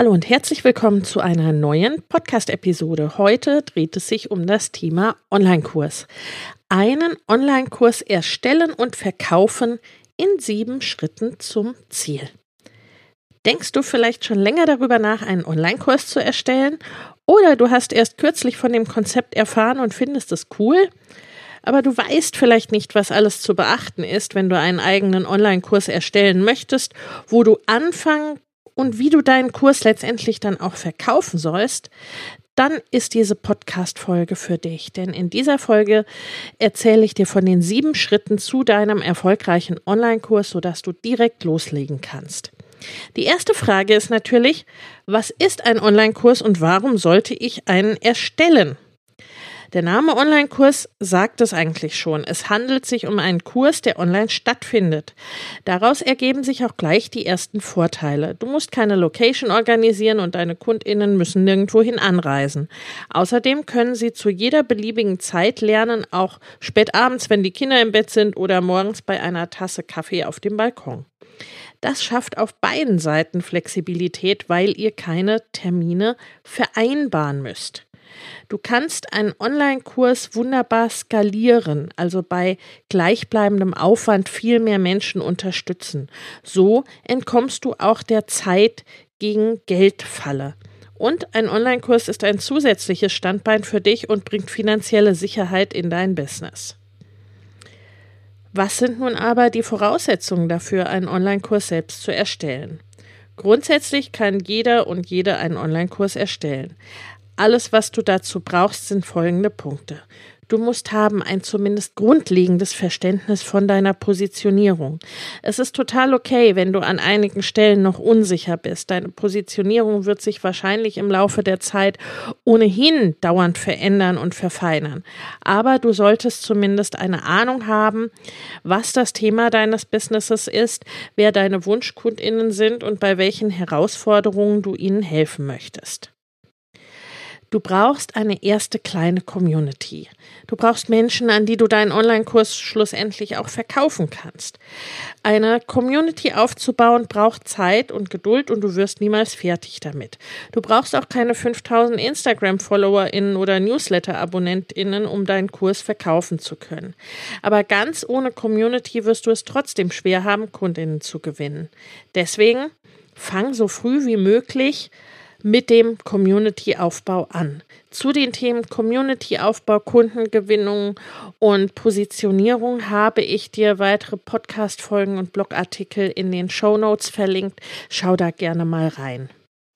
Hallo und herzlich willkommen zu einer neuen Podcast-Episode. Heute dreht es sich um das Thema Online-Kurs. Einen Online-Kurs erstellen und verkaufen in sieben Schritten zum Ziel. Denkst du vielleicht schon länger darüber nach, einen Online-Kurs zu erstellen? Oder du hast erst kürzlich von dem Konzept erfahren und findest es cool? Aber du weißt vielleicht nicht, was alles zu beachten ist, wenn du einen eigenen Online-Kurs erstellen möchtest, wo du anfangen und wie du deinen Kurs letztendlich dann auch verkaufen sollst, dann ist diese Podcast-Folge für dich. Denn in dieser Folge erzähle ich dir von den sieben Schritten zu deinem erfolgreichen Online-Kurs, sodass du direkt loslegen kannst. Die erste Frage ist natürlich, was ist ein Online-Kurs und warum sollte ich einen erstellen? Der Name Online-Kurs sagt es eigentlich schon. Es handelt sich um einen Kurs, der online stattfindet. Daraus ergeben sich auch gleich die ersten Vorteile. Du musst keine Location organisieren und deine Kundinnen müssen nirgendwohin anreisen. Außerdem können sie zu jeder beliebigen Zeit lernen, auch spät abends, wenn die Kinder im Bett sind oder morgens bei einer Tasse Kaffee auf dem Balkon. Das schafft auf beiden Seiten Flexibilität, weil ihr keine Termine vereinbaren müsst. Du kannst einen Online-Kurs wunderbar skalieren, also bei gleichbleibendem Aufwand viel mehr Menschen unterstützen. So entkommst du auch der Zeit gegen Geldfalle. Und ein Online-Kurs ist ein zusätzliches Standbein für dich und bringt finanzielle Sicherheit in dein Business. Was sind nun aber die Voraussetzungen dafür, einen Online-Kurs selbst zu erstellen? Grundsätzlich kann jeder und jede einen Online-Kurs erstellen. Alles, was du dazu brauchst, sind folgende Punkte. Du musst haben ein zumindest grundlegendes Verständnis von deiner Positionierung. Es ist total okay, wenn du an einigen Stellen noch unsicher bist. Deine Positionierung wird sich wahrscheinlich im Laufe der Zeit ohnehin dauernd verändern und verfeinern. Aber du solltest zumindest eine Ahnung haben, was das Thema deines Businesses ist, wer deine Wunschkundinnen sind und bei welchen Herausforderungen du ihnen helfen möchtest. Du brauchst eine erste kleine Community. Du brauchst Menschen, an die du deinen Online-Kurs schlussendlich auch verkaufen kannst. Eine Community aufzubauen braucht Zeit und Geduld und du wirst niemals fertig damit. Du brauchst auch keine 5000 Instagram-FollowerInnen oder Newsletter-AbonnentInnen, um deinen Kurs verkaufen zu können. Aber ganz ohne Community wirst du es trotzdem schwer haben, Kundinnen zu gewinnen. Deswegen fang so früh wie möglich mit dem Community-Aufbau an. Zu den Themen Community-Aufbau, Kundengewinnung und Positionierung habe ich dir weitere Podcast-Folgen und Blogartikel in den Show Notes verlinkt. Schau da gerne mal rein.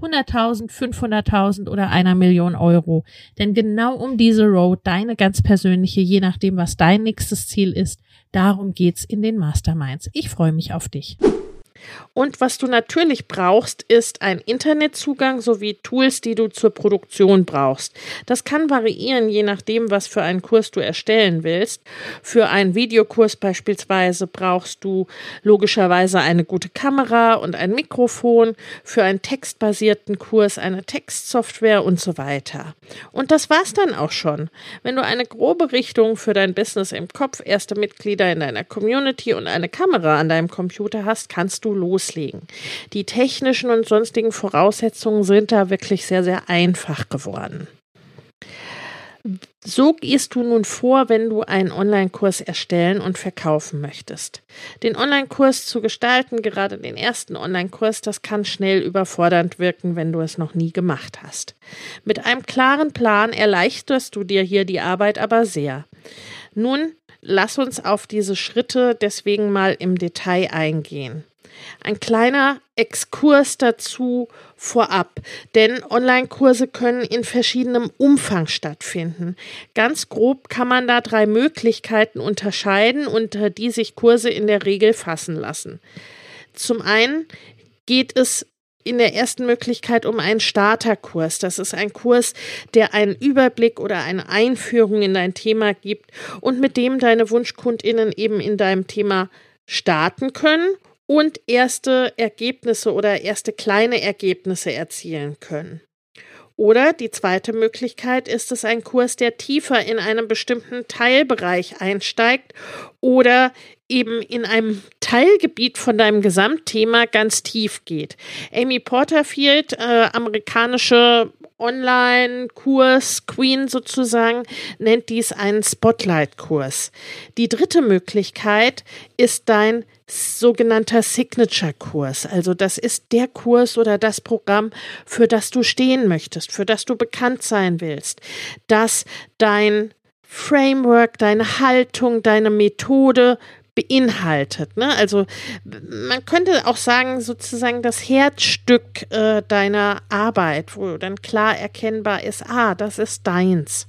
100.000, 500.000 oder einer Million Euro. Denn genau um diese Road, deine ganz persönliche, je nachdem, was dein nächstes Ziel ist, Darum geht's in den Masterminds. Ich freue mich auf dich. Und was du natürlich brauchst, ist ein Internetzugang sowie Tools, die du zur Produktion brauchst. Das kann variieren, je nachdem, was für einen Kurs du erstellen willst. Für einen Videokurs beispielsweise brauchst du logischerweise eine gute Kamera und ein Mikrofon. Für einen textbasierten Kurs eine Textsoftware und so weiter. Und das war's dann auch schon. Wenn du eine grobe Richtung für dein Business im Kopf, erste Mitglieder in deiner Community und eine Kamera an deinem Computer hast, kannst du loslegen. Die technischen und sonstigen Voraussetzungen sind da wirklich sehr, sehr einfach geworden. So gehst du nun vor, wenn du einen Online-Kurs erstellen und verkaufen möchtest. Den Online-Kurs zu gestalten, gerade den ersten Online-Kurs, das kann schnell überfordernd wirken, wenn du es noch nie gemacht hast. Mit einem klaren Plan erleichterst du dir hier die Arbeit aber sehr. Nun lass uns auf diese Schritte deswegen mal im Detail eingehen. Ein kleiner Exkurs dazu vorab, denn Online-Kurse können in verschiedenem Umfang stattfinden. Ganz grob kann man da drei Möglichkeiten unterscheiden, unter die sich Kurse in der Regel fassen lassen. Zum einen geht es in der ersten Möglichkeit um einen Starterkurs. Das ist ein Kurs, der einen Überblick oder eine Einführung in dein Thema gibt und mit dem deine Wunschkundinnen eben in deinem Thema starten können und erste Ergebnisse oder erste kleine Ergebnisse erzielen können. Oder die zweite Möglichkeit ist es ein Kurs, der tiefer in einem bestimmten Teilbereich einsteigt oder eben in einem Teilgebiet von deinem Gesamtthema ganz tief geht. Amy Porterfield, äh, amerikanische Online-Kurs Queen sozusagen, nennt dies einen Spotlight-Kurs. Die dritte Möglichkeit ist dein sogenannter Signature-Kurs. Also das ist der Kurs oder das Programm, für das du stehen möchtest, für das du bekannt sein willst, dass dein Framework, deine Haltung, deine Methode beinhaltet. Ne? Also man könnte auch sagen, sozusagen das Herzstück äh, deiner Arbeit, wo dann klar erkennbar ist, ah, das ist deins.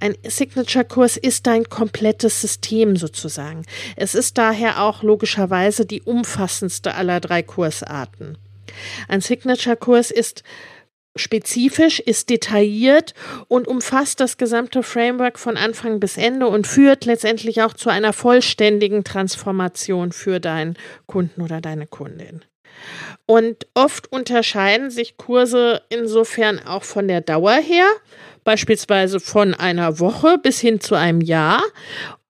Ein Signature-Kurs ist dein komplettes System sozusagen. Es ist daher auch logischerweise die umfassendste aller drei Kursarten. Ein Signature-Kurs ist spezifisch, ist detailliert und umfasst das gesamte Framework von Anfang bis Ende und führt letztendlich auch zu einer vollständigen Transformation für deinen Kunden oder deine Kundin. Und oft unterscheiden sich Kurse insofern auch von der Dauer her, beispielsweise von einer Woche bis hin zu einem Jahr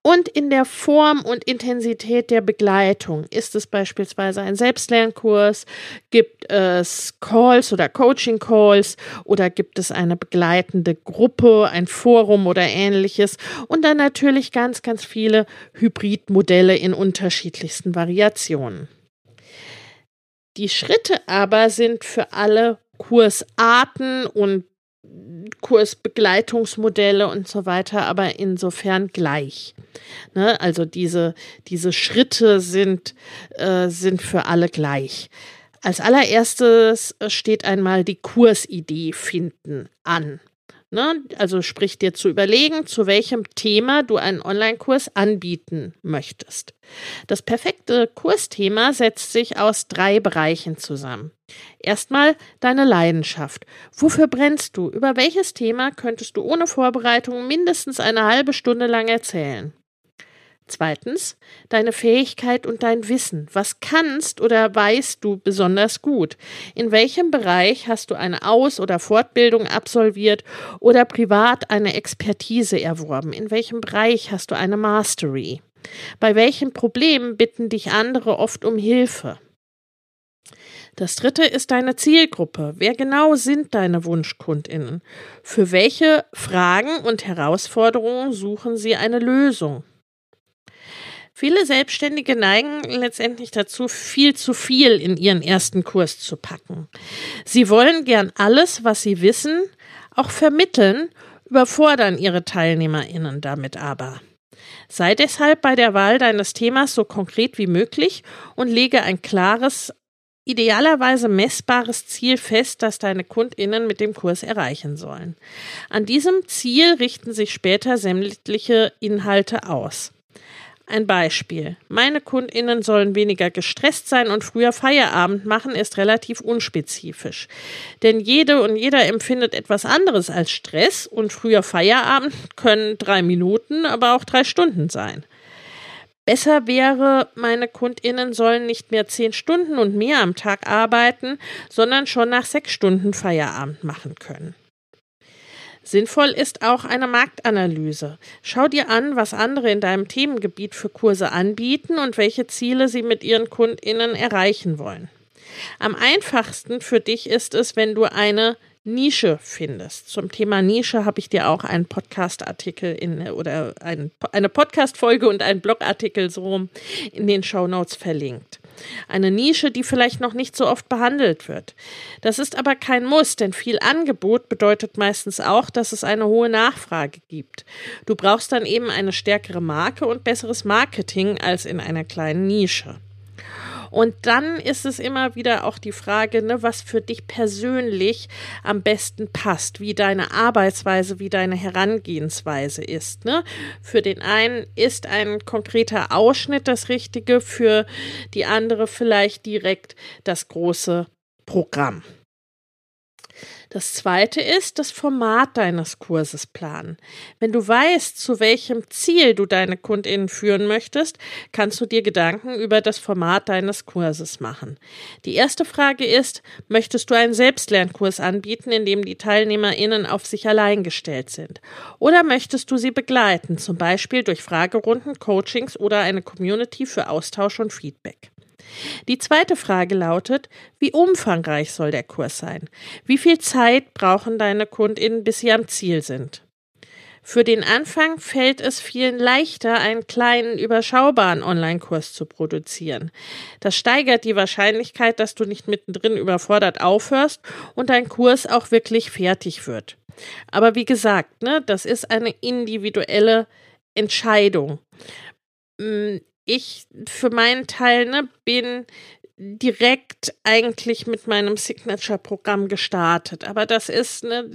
und in der Form und Intensität der Begleitung ist es beispielsweise ein Selbstlernkurs, gibt es Calls oder Coaching Calls oder gibt es eine begleitende Gruppe, ein Forum oder ähnliches und dann natürlich ganz, ganz viele Hybridmodelle in unterschiedlichsten Variationen. Die Schritte aber sind für alle Kursarten und Kursbegleitungsmodelle und so weiter, aber insofern gleich. Ne? Also diese, diese Schritte sind, äh, sind für alle gleich. Als allererstes steht einmal die Kursidee finden an. Ne? Also sprich dir zu überlegen, zu welchem Thema du einen Online-Kurs anbieten möchtest. Das perfekte Kursthema setzt sich aus drei Bereichen zusammen. Erstmal deine Leidenschaft. Wofür brennst du? Über welches Thema könntest du ohne Vorbereitung mindestens eine halbe Stunde lang erzählen? Zweitens, deine Fähigkeit und dein Wissen. Was kannst oder weißt du besonders gut? In welchem Bereich hast du eine Aus- oder Fortbildung absolviert oder privat eine Expertise erworben? In welchem Bereich hast du eine Mastery? Bei welchen Problemen bitten dich andere oft um Hilfe? Das dritte ist deine Zielgruppe. Wer genau sind deine Wunschkundinnen? Für welche Fragen und Herausforderungen suchen sie eine Lösung? Viele Selbstständige neigen letztendlich dazu, viel zu viel in ihren ersten Kurs zu packen. Sie wollen gern alles, was sie wissen, auch vermitteln, überfordern ihre Teilnehmerinnen damit aber. Sei deshalb bei der Wahl deines Themas so konkret wie möglich und lege ein klares, idealerweise messbares Ziel fest, das deine Kundinnen mit dem Kurs erreichen sollen. An diesem Ziel richten sich später sämtliche Inhalte aus. Ein Beispiel. Meine Kundinnen sollen weniger gestresst sein und früher Feierabend machen, ist relativ unspezifisch. Denn jede und jeder empfindet etwas anderes als Stress und früher Feierabend können drei Minuten, aber auch drei Stunden sein. Besser wäre, meine Kundinnen sollen nicht mehr zehn Stunden und mehr am Tag arbeiten, sondern schon nach sechs Stunden Feierabend machen können. Sinnvoll ist auch eine Marktanalyse. Schau dir an, was andere in deinem Themengebiet für Kurse anbieten und welche Ziele sie mit ihren Kundinnen erreichen wollen. Am einfachsten für dich ist es, wenn du eine Nische findest. Zum Thema Nische habe ich dir auch einen Podcast-Artikel in oder ein, eine Podcast-Folge und einen Blogartikel so in den Show Notes verlinkt. Eine Nische, die vielleicht noch nicht so oft behandelt wird. Das ist aber kein Muss, denn viel Angebot bedeutet meistens auch, dass es eine hohe Nachfrage gibt. Du brauchst dann eben eine stärkere Marke und besseres Marketing als in einer kleinen Nische. Und dann ist es immer wieder auch die Frage, ne, was für dich persönlich am besten passt, wie deine Arbeitsweise, wie deine Herangehensweise ist. Ne? Für den einen ist ein konkreter Ausschnitt das Richtige, für die andere vielleicht direkt das große Programm. Das zweite ist das Format deines Kurses planen. Wenn du weißt, zu welchem Ziel du deine KundInnen führen möchtest, kannst du dir Gedanken über das Format deines Kurses machen. Die erste Frage ist, möchtest du einen Selbstlernkurs anbieten, in dem die TeilnehmerInnen auf sich allein gestellt sind? Oder möchtest du sie begleiten, zum Beispiel durch Fragerunden, Coachings oder eine Community für Austausch und Feedback? Die zweite Frage lautet, wie umfangreich soll der Kurs sein? Wie viel Zeit brauchen deine Kundinnen, bis sie am Ziel sind? Für den Anfang fällt es vielen leichter, einen kleinen, überschaubaren Online-Kurs zu produzieren. Das steigert die Wahrscheinlichkeit, dass du nicht mittendrin überfordert aufhörst und dein Kurs auch wirklich fertig wird. Aber wie gesagt, ne, das ist eine individuelle Entscheidung. Ich für meinen Teil ne, bin direkt eigentlich mit meinem Signature-Programm gestartet. Aber das ist, ne,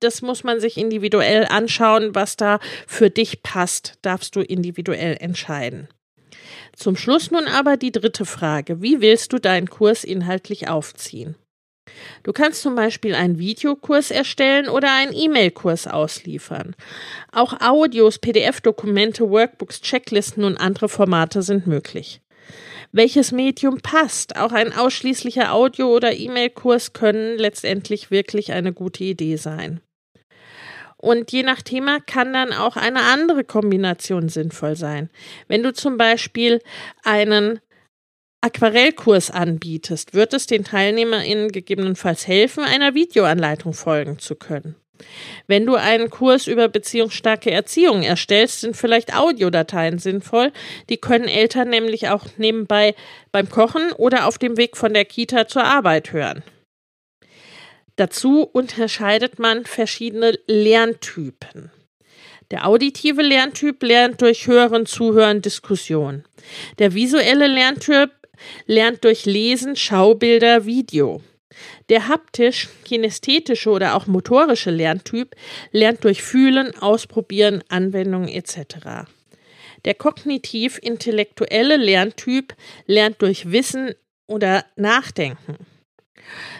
das muss man sich individuell anschauen, was da für dich passt, darfst du individuell entscheiden. Zum Schluss nun aber die dritte Frage. Wie willst du deinen Kurs inhaltlich aufziehen? Du kannst zum Beispiel einen Videokurs erstellen oder einen E-Mail-Kurs ausliefern. Auch Audios, PDF-Dokumente, Workbooks, Checklisten und andere Formate sind möglich. Welches Medium passt? Auch ein ausschließlicher Audio- oder E-Mail-Kurs können letztendlich wirklich eine gute Idee sein. Und je nach Thema kann dann auch eine andere Kombination sinnvoll sein. Wenn du zum Beispiel einen Aquarellkurs anbietest, wird es den TeilnehmerInnen gegebenenfalls helfen, einer Videoanleitung folgen zu können. Wenn du einen Kurs über beziehungsstarke Erziehung erstellst, sind vielleicht Audiodateien sinnvoll. Die können Eltern nämlich auch nebenbei beim Kochen oder auf dem Weg von der Kita zur Arbeit hören. Dazu unterscheidet man verschiedene Lerntypen. Der auditive Lerntyp lernt durch Hören, Zuhören, Diskussion. Der visuelle Lerntyp lernt durch Lesen, Schaubilder, Video. Der haptisch, kinästhetische oder auch motorische Lerntyp lernt durch Fühlen, Ausprobieren, Anwendungen etc. Der kognitiv-intellektuelle Lerntyp lernt durch Wissen oder Nachdenken.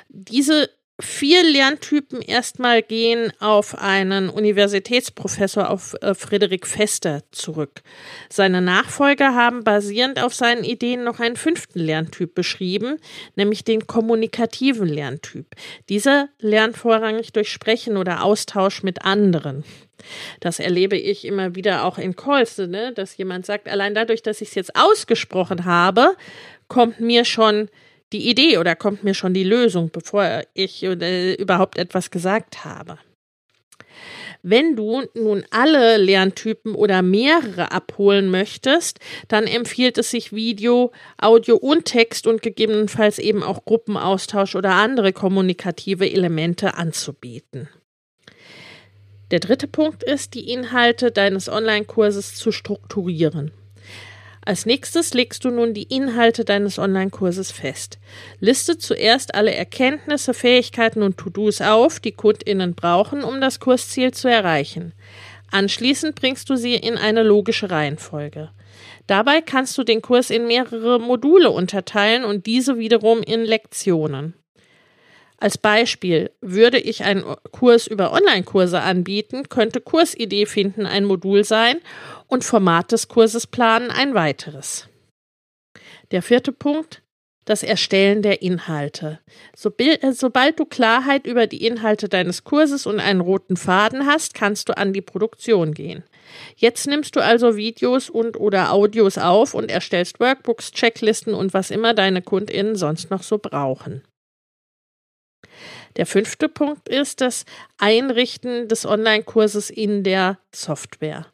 Diese vier Lerntypen erstmal gehen auf einen Universitätsprofessor, auf äh, Friedrich Fester zurück. Seine Nachfolger haben basierend auf seinen Ideen noch einen fünften Lerntyp beschrieben, nämlich den kommunikativen Lerntyp. Dieser lernt vorrangig durch Sprechen oder Austausch mit anderen. Das erlebe ich immer wieder auch in Calls, ne? dass jemand sagt, allein dadurch, dass ich es jetzt ausgesprochen habe, kommt mir schon die Idee oder kommt mir schon die Lösung, bevor ich äh, überhaupt etwas gesagt habe. Wenn du nun alle Lerntypen oder mehrere abholen möchtest, dann empfiehlt es sich Video, Audio und Text und gegebenenfalls eben auch Gruppenaustausch oder andere kommunikative Elemente anzubieten. Der dritte Punkt ist, die Inhalte deines Online-Kurses zu strukturieren. Als nächstes legst du nun die Inhalte deines Online-Kurses fest. Liste zuerst alle Erkenntnisse, Fähigkeiten und To-Dos auf, die KundInnen brauchen, um das Kursziel zu erreichen. Anschließend bringst du sie in eine logische Reihenfolge. Dabei kannst du den Kurs in mehrere Module unterteilen und diese wiederum in Lektionen. Als Beispiel würde ich einen Kurs über Online-Kurse anbieten, könnte Kursidee finden ein Modul sein und Format des Kurses planen ein weiteres. Der vierte Punkt, das Erstellen der Inhalte. Äh, sobald du Klarheit über die Inhalte deines Kurses und einen roten Faden hast, kannst du an die Produktion gehen. Jetzt nimmst du also Videos und oder Audios auf und erstellst Workbooks, Checklisten und was immer deine Kundinnen sonst noch so brauchen. Der fünfte Punkt ist das Einrichten des Online-Kurses in der Software.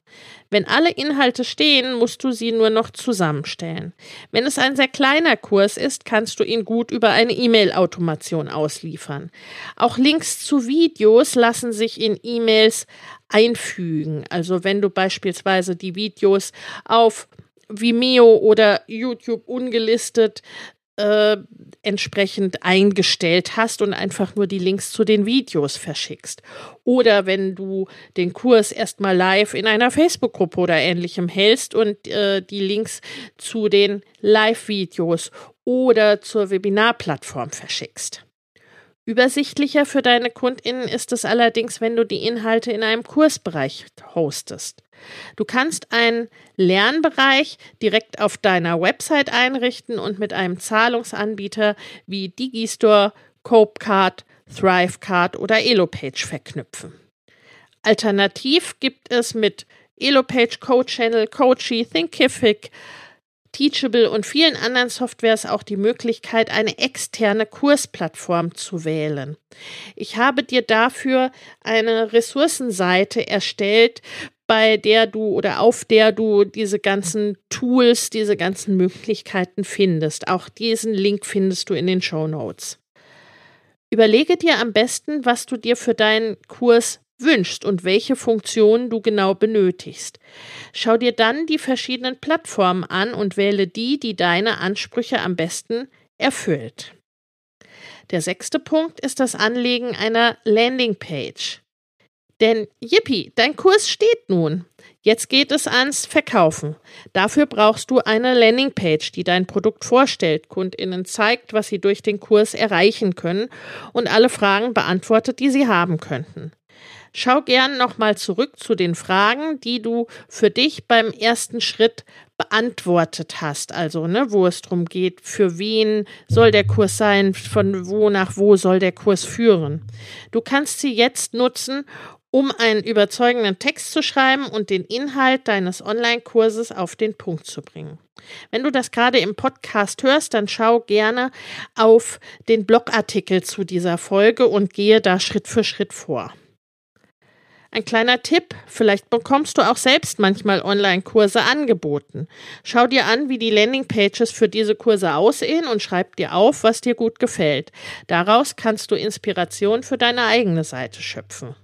Wenn alle Inhalte stehen, musst du sie nur noch zusammenstellen. Wenn es ein sehr kleiner Kurs ist, kannst du ihn gut über eine E-Mail-Automation ausliefern. Auch Links zu Videos lassen sich in E-Mails einfügen. Also wenn du beispielsweise die Videos auf Vimeo oder YouTube ungelistet äh, entsprechend eingestellt hast und einfach nur die Links zu den Videos verschickst. Oder wenn du den Kurs erstmal live in einer Facebook-Gruppe oder ähnlichem hältst und äh, die Links zu den Live-Videos oder zur Webinarplattform verschickst. Übersichtlicher für deine KundInnen ist es allerdings, wenn du die Inhalte in einem Kursbereich hostest. Du kannst einen Lernbereich direkt auf deiner Website einrichten und mit einem Zahlungsanbieter wie Digistore, Copecard, Thrivecard oder Elopage verknüpfen. Alternativ gibt es mit Elopage, CodeChannel, Coachy, Thinkific, Teachable und vielen anderen Softwares auch die Möglichkeit, eine externe Kursplattform zu wählen. Ich habe dir dafür eine Ressourcenseite erstellt, bei der du oder auf der du diese ganzen Tools, diese ganzen Möglichkeiten findest. Auch diesen Link findest du in den Show Notes. Überlege dir am besten, was du dir für deinen Kurs wünschst und welche Funktionen du genau benötigst. Schau dir dann die verschiedenen Plattformen an und wähle die, die deine Ansprüche am besten erfüllt. Der sechste Punkt ist das Anlegen einer Landingpage. Denn yippie, dein Kurs steht nun. Jetzt geht es ans Verkaufen. Dafür brauchst du eine Landingpage, die dein Produkt vorstellt, Kundinnen zeigt, was sie durch den Kurs erreichen können und alle Fragen beantwortet, die sie haben könnten. Schau gern nochmal zurück zu den Fragen, die du für dich beim ersten Schritt beantwortet hast. Also, ne, wo es darum geht, für wen soll der Kurs sein, von wo nach wo soll der Kurs führen. Du kannst sie jetzt nutzen, um einen überzeugenden Text zu schreiben und den Inhalt deines Online-Kurses auf den Punkt zu bringen. Wenn du das gerade im Podcast hörst, dann schau gerne auf den Blogartikel zu dieser Folge und gehe da Schritt für Schritt vor. Ein kleiner Tipp, vielleicht bekommst du auch selbst manchmal Online-Kurse angeboten. Schau dir an, wie die Landingpages für diese Kurse aussehen und schreib dir auf, was dir gut gefällt. Daraus kannst du Inspiration für deine eigene Seite schöpfen.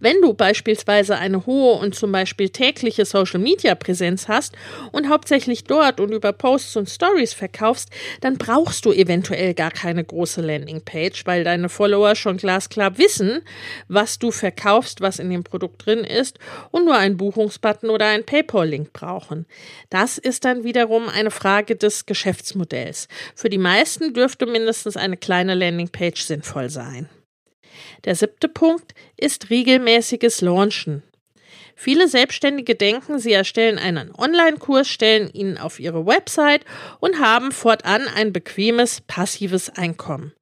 Wenn du beispielsweise eine hohe und zum Beispiel tägliche Social-Media-Präsenz hast und hauptsächlich dort und über Posts und Stories verkaufst, dann brauchst du eventuell gar keine große Landingpage, weil deine Follower schon glasklar wissen, was du verkaufst, was in dem Produkt drin ist und nur einen Buchungsbutton oder einen PayPal-Link brauchen. Das ist dann wiederum eine Frage des Geschäftsmodells. Für die meisten dürfte mindestens eine kleine Landingpage sinnvoll sein. Der siebte Punkt ist regelmäßiges Launchen. Viele Selbstständige denken, sie erstellen einen Online-Kurs, stellen ihn auf ihre Website und haben fortan ein bequemes, passives Einkommen.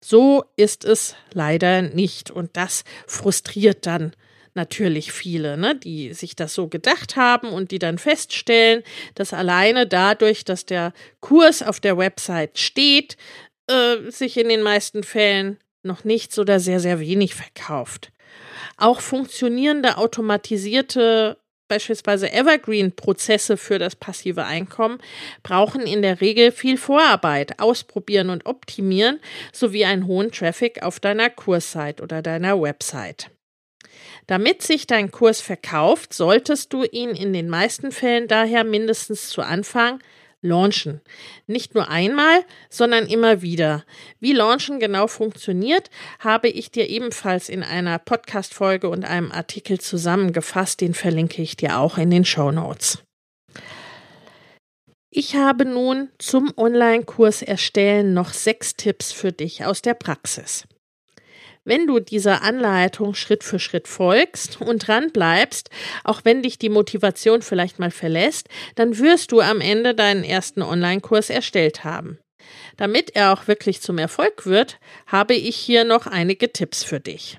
So ist es leider nicht und das frustriert dann natürlich viele, ne, die sich das so gedacht haben und die dann feststellen, dass alleine dadurch, dass der Kurs auf der Website steht, äh, sich in den meisten Fällen noch nichts oder sehr, sehr wenig verkauft. Auch funktionierende automatisierte beispielsweise Evergreen-Prozesse für das passive Einkommen brauchen in der Regel viel Vorarbeit, ausprobieren und optimieren sowie einen hohen Traffic auf deiner Kurssite oder deiner Website. Damit sich dein Kurs verkauft, solltest du ihn in den meisten Fällen daher mindestens zu Anfang Launchen. Nicht nur einmal, sondern immer wieder. Wie Launchen genau funktioniert, habe ich dir ebenfalls in einer Podcast-Folge und einem Artikel zusammengefasst. Den verlinke ich dir auch in den Show Notes. Ich habe nun zum Online-Kurs erstellen noch sechs Tipps für dich aus der Praxis. Wenn du dieser Anleitung Schritt für Schritt folgst und dran bleibst, auch wenn dich die Motivation vielleicht mal verlässt, dann wirst du am Ende deinen ersten Online-Kurs erstellt haben. Damit er auch wirklich zum Erfolg wird, habe ich hier noch einige Tipps für dich.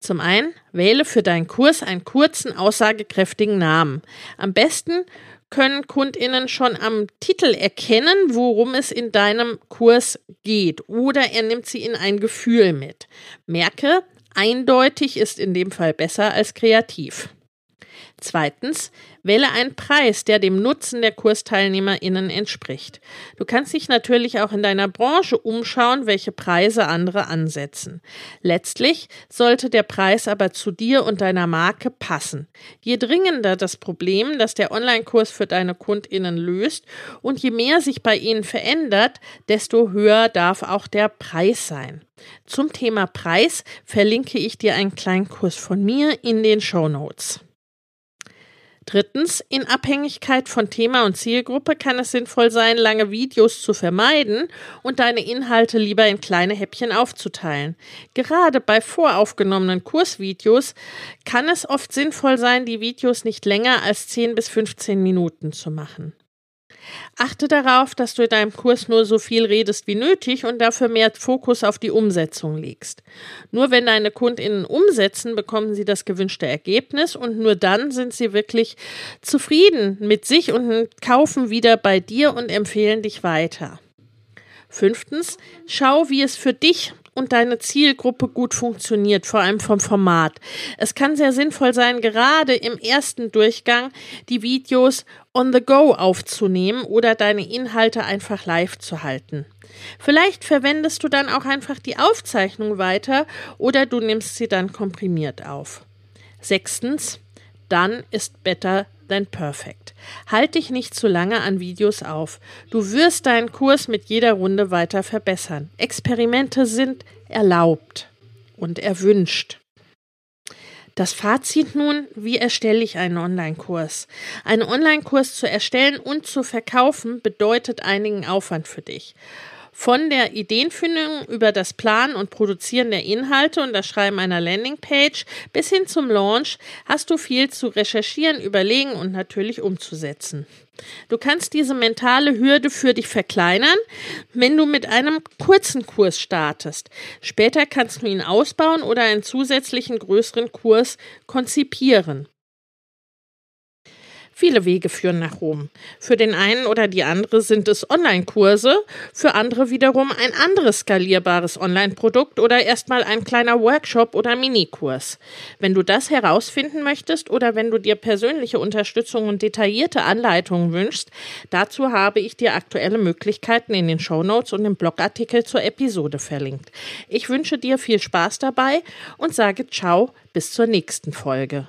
Zum einen, wähle für deinen Kurs einen kurzen, aussagekräftigen Namen. Am besten können Kundinnen schon am Titel erkennen, worum es in deinem Kurs geht oder er nimmt sie in ein Gefühl mit. Merke, eindeutig ist in dem Fall besser als kreativ. Zweitens, wähle einen Preis, der dem Nutzen der KursteilnehmerInnen entspricht. Du kannst dich natürlich auch in deiner Branche umschauen, welche Preise andere ansetzen. Letztlich sollte der Preis aber zu dir und deiner Marke passen. Je dringender das Problem, das der Online-Kurs für deine KundInnen löst und je mehr sich bei ihnen verändert, desto höher darf auch der Preis sein. Zum Thema Preis verlinke ich dir einen kleinen Kurs von mir in den Show Notes. Drittens, in Abhängigkeit von Thema und Zielgruppe kann es sinnvoll sein, lange Videos zu vermeiden und deine Inhalte lieber in kleine Häppchen aufzuteilen. Gerade bei voraufgenommenen Kursvideos kann es oft sinnvoll sein, die Videos nicht länger als 10 bis 15 Minuten zu machen. Achte darauf, dass du in deinem Kurs nur so viel redest wie nötig und dafür mehr Fokus auf die Umsetzung legst. Nur wenn deine KundInnen umsetzen, bekommen sie das gewünschte Ergebnis und nur dann sind sie wirklich zufrieden mit sich und kaufen wieder bei dir und empfehlen dich weiter. Fünftens, schau, wie es für dich und deine Zielgruppe gut funktioniert, vor allem vom Format. Es kann sehr sinnvoll sein, gerade im ersten Durchgang die Videos on the go aufzunehmen oder deine Inhalte einfach live zu halten. Vielleicht verwendest du dann auch einfach die Aufzeichnung weiter oder du nimmst sie dann komprimiert auf. Sechstens, dann ist better than perfect. Halt dich nicht zu lange an Videos auf. Du wirst deinen Kurs mit jeder Runde weiter verbessern. Experimente sind erlaubt und erwünscht. Das Fazit nun, wie erstelle ich einen Online-Kurs? Einen Online-Kurs zu erstellen und zu verkaufen bedeutet einigen Aufwand für dich. Von der Ideenfindung über das Planen und Produzieren der Inhalte und das Schreiben einer Landingpage bis hin zum Launch hast du viel zu recherchieren, überlegen und natürlich umzusetzen. Du kannst diese mentale Hürde für dich verkleinern, wenn du mit einem kurzen Kurs startest. Später kannst du ihn ausbauen oder einen zusätzlichen größeren Kurs konzipieren. Viele Wege führen nach Rom. Für den einen oder die andere sind es Online-Kurse, für andere wiederum ein anderes skalierbares Online-Produkt oder erstmal ein kleiner Workshop oder Minikurs. Wenn du das herausfinden möchtest oder wenn du dir persönliche Unterstützung und detaillierte Anleitungen wünschst, dazu habe ich dir aktuelle Möglichkeiten in den Show Notes und im Blogartikel zur Episode verlinkt. Ich wünsche dir viel Spaß dabei und sage ciao bis zur nächsten Folge.